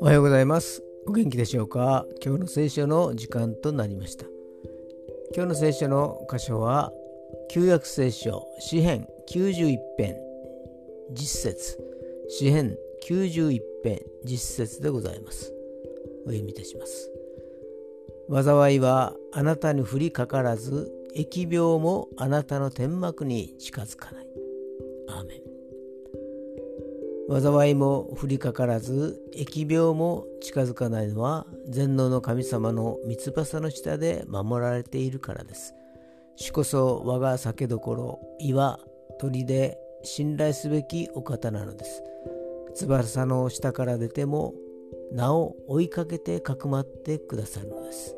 おはようございます。お元気でしょうか？今日の聖書の時間となりました。今日の聖書の箇所は旧約聖書詩編91編実節。詩編91編実節でございます。お読みいたします。災いはあなたに降りかからず疫病もあなたの天幕に近づかない。アーメン災いも降りかからず疫病も近づかないのは全能の神様の三翼の下で守られているからです。主こそ我が酒どころ岩鳥で信頼すべきお方なのです。翼の下から出てもなお追いかけてかくまってくださるのです。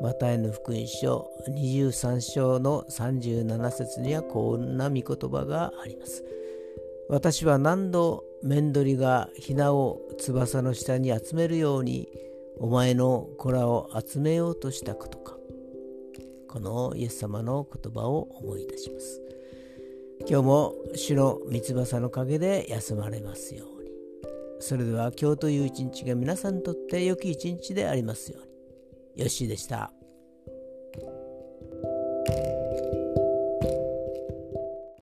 マタイの福音書23章の37節にはこんな御言葉があります。私は何度メンドリがヒナを翼の下に集めるようにお前の子らを集めようとしたことか。このイエス様の言葉を思い出します。今日も主の三翼の陰で休まれますように。それでは今日という一日が皆さんにとって良き一日でありますように。よしでした。